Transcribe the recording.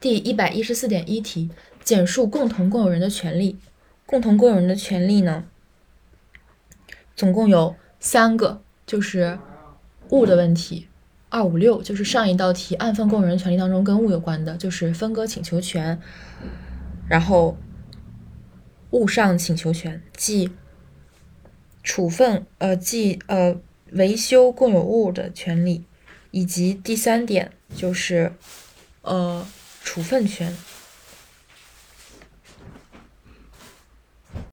第一百一十四点一题，简述共同共有人的权利。共同共有人的权利呢，总共有三个，就是物的问题。二五六就是上一道题按份共有人权利当中跟物有关的，就是分割请求权，然后物上请求权，即处分呃即呃维修共有物的权利，以及第三点就是呃处分权。